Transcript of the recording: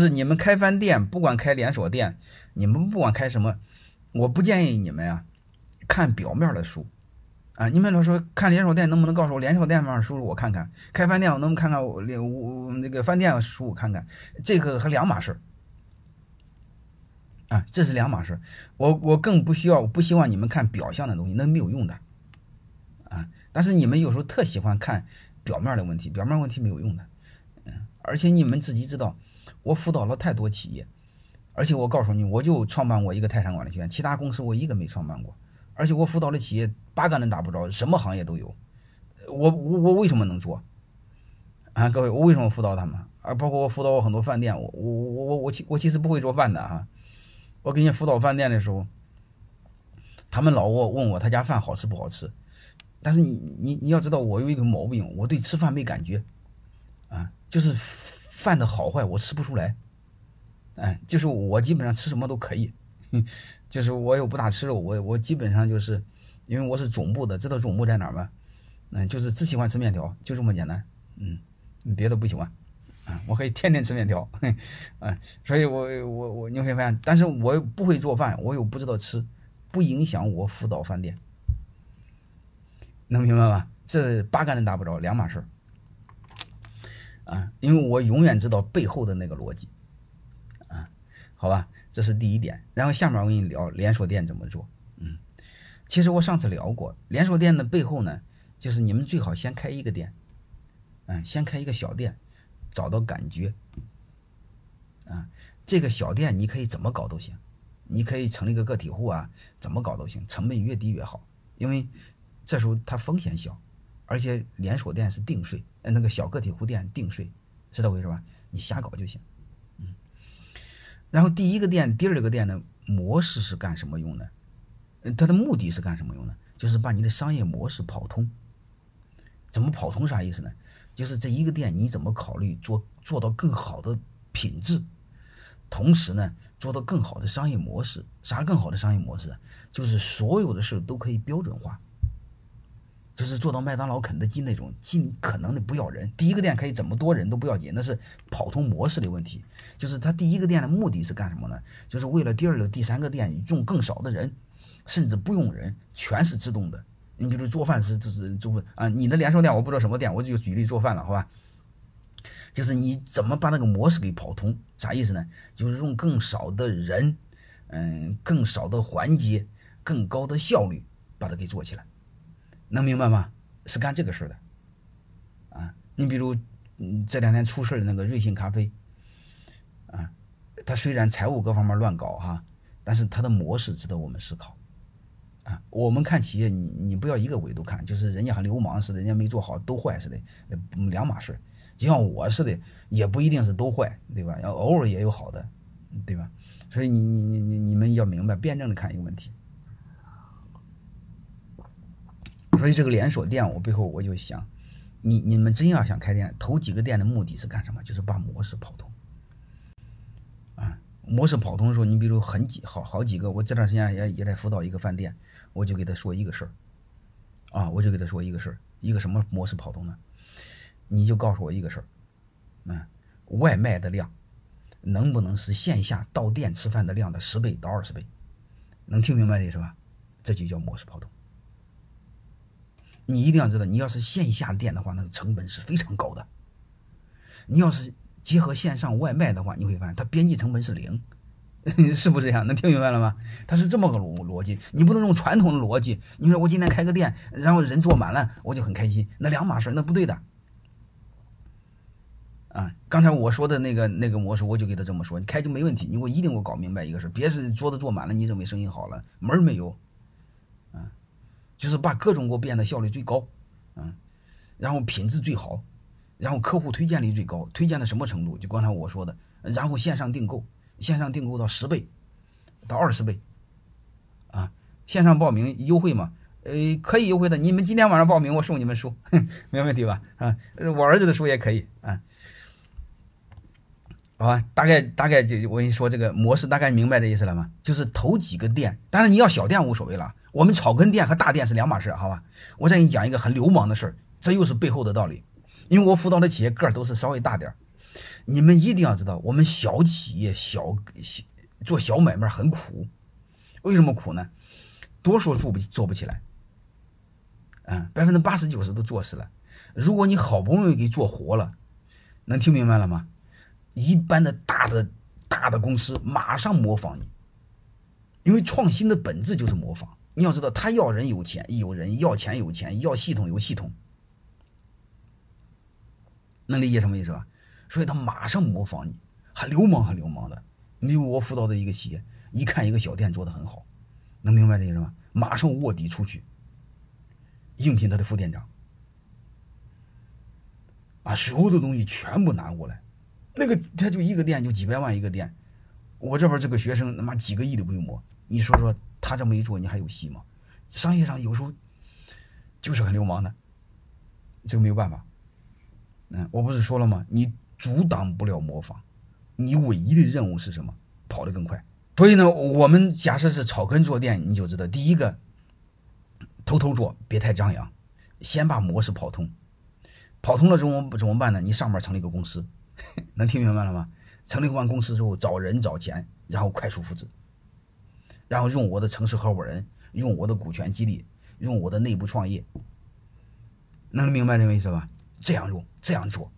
是你们开饭店，不管开连锁店，你们不管开什么，我不建议你们呀看表面的书啊。你们老说看连锁店，能不能告诉我连锁店上的书我看看？开饭店我能不能看看我连我那个饭店的书我看看？这个和两码事啊，这是两码事。我我更不需要，不希望你们看表象的东西，那没有用的啊。但是你们有时候特喜欢看表面的问题，表面问题没有用的，嗯，而且你们自己知道。我辅导了太多企业，而且我告诉你，我就创办过一个泰山管理学院，其他公司我一个没创办过。而且我辅导的企业八竿子打不着，什么行业都有。我我我为什么能做？啊，各位，我为什么辅导他们？啊，包括我辅导我很多饭店，我我我我我其我其实不会做饭的哈。我给你辅导饭店的时候，他们老问问我他家饭好吃不好吃，但是你你你要知道，我有一个毛病，我对吃饭没感觉，啊，就是。饭的好坏我吃不出来，哎，就是我基本上吃什么都可以，就是我又不大吃肉，我我基本上就是，因为我是总部的，知道总部在哪儿吗？嗯，就是只喜欢吃面条，就这么简单，嗯，别的不喜欢，啊，我可以天天吃面条，嗯，所以我我我你会发现，但是我又不会做饭，我又不知道吃，不影响我辅导饭店，能明白吗？这八竿子打不着，两码事儿。啊，因为我永远知道背后的那个逻辑，啊，好吧，这是第一点。然后下面我跟你聊连锁店怎么做。嗯，其实我上次聊过，连锁店的背后呢，就是你们最好先开一个店，嗯，先开一个小店，找到感觉。啊，这个小店你可以怎么搞都行，你可以成立个个体户啊，怎么搞都行，成本越低越好，因为这时候它风险小。而且连锁店是定税，呃，那个小个体户店定税，是这回事吧？你瞎搞就行，嗯。然后第一个店、第二个店的模式是干什么用的？它的目的是干什么用的？就是把你的商业模式跑通。怎么跑通？啥意思呢？就是这一个店你怎么考虑做做到更好的品质，同时呢做到更好的商业模式。啥更好的商业模式？就是所有的事都可以标准化。就是做到麦当劳、肯德基那种，尽可能的不要人。第一个店可以怎么多人都不要紧，那是跑通模式的问题。就是他第一个店的目的是干什么呢？就是为了第二个、第三个店用更少的人，甚至不用人，全是自动的。你比如做饭是就是做啊，你的连锁店我不知道什么店，我就举例做饭了，好吧？就是你怎么把那个模式给跑通？啥意思呢？就是用更少的人，嗯，更少的环节，更高的效率把它给做起来。能明白吗？是干这个事儿的，啊，你比如，嗯，这两天出事的那个瑞幸咖啡，啊，他虽然财务各方面乱搞哈，但是他的模式值得我们思考，啊，我们看企业，你你不要一个维度看，就是人家和流氓似的，人家没做好都坏似的，两码事。就像我似的，也不一定是都坏，对吧？要偶尔也有好的，对吧？所以你你你你你们要明白，辩证的看一个问题。所以这个连锁店，我背后我就想，你你们真要想开店，头几个店的目的是干什么？就是把模式跑通。啊，模式跑通的时候，你比如很几好好几个，我这段时间也也在辅导一个饭店，我就给他说一个事儿，啊，我就给他说一个事儿，一个什么模式跑通呢？你就告诉我一个事儿，嗯，外卖的量能不能是线下到店吃饭的量的十倍到二十倍？能听明白的是吧？这就叫模式跑通。你一定要知道，你要是线下店的话，那个成本是非常高的。你要是结合线上外卖的话，你会发现它边际成本是零，是不是这样？能听明白了吗？它是这么个逻逻辑，你不能用传统的逻辑。你说我今天开个店，然后人坐满了，我就很开心，那两码事，那不对的。啊，刚才我说的那个那个模式，我就给他这么说，你开就没问题。你给我一定给我搞明白一个事，别是桌子坐满了，你认为生意好了，门儿没有。就是把各种给我变得效率最高，嗯，然后品质最好，然后客户推荐率最高，推荐到什么程度？就刚才我说的，然后线上订购，线上订购到十倍，到二十倍，啊，线上报名优惠嘛，呃，可以优惠的，你们今天晚上报名，我送你们书，没问题吧？啊，我儿子的书也可以啊。好吧，大概大概就我跟你说这个模式，大概明白这意思了吗？就是头几个店，当然你要小店无所谓了。我们草根店和大店是两码事，好吧？我再给你讲一个很流氓的事儿，这又是背后的道理。因为我辅导的企业个儿都是稍微大点儿，你们一定要知道，我们小企业、小小做小买卖很苦。为什么苦呢？多数做不做不起来，嗯，百分之八十九十都做死了。如果你好不容易给做活了，能听明白了吗？一般的大的大的公司马上模仿你，因为创新的本质就是模仿。你要知道，他要人有钱有人，要钱有钱，要系统有系统，能理解什么意思吧？所以他马上模仿你，还流氓还流氓的。你比如我辅导的一个企业，一看一个小店做的很好，能明白这意思吗？马上卧底出去，应聘他的副店长，把所有的东西全部拿过来。那个他就一个店就几百万一个店，我这边这个学生他妈几个亿的规模，你说说他这么一做，你还有戏吗？商业上有时候就是很流氓的，这个没有办法。嗯，我不是说了吗？你。阻挡不了模仿，你唯一的任务是什么？跑得更快。所以呢，我们假设是草根做店，你就知道，第一个，偷偷做，别太张扬，先把模式跑通。跑通了之后怎么办呢？你上面成立一个公司，能听明白了吗？成立完公司之后，找人找钱，然后快速复制，然后用我的城市合伙人，用我的股权激励，用我的内部创业，能明白这个意思吧？这样用，这样做。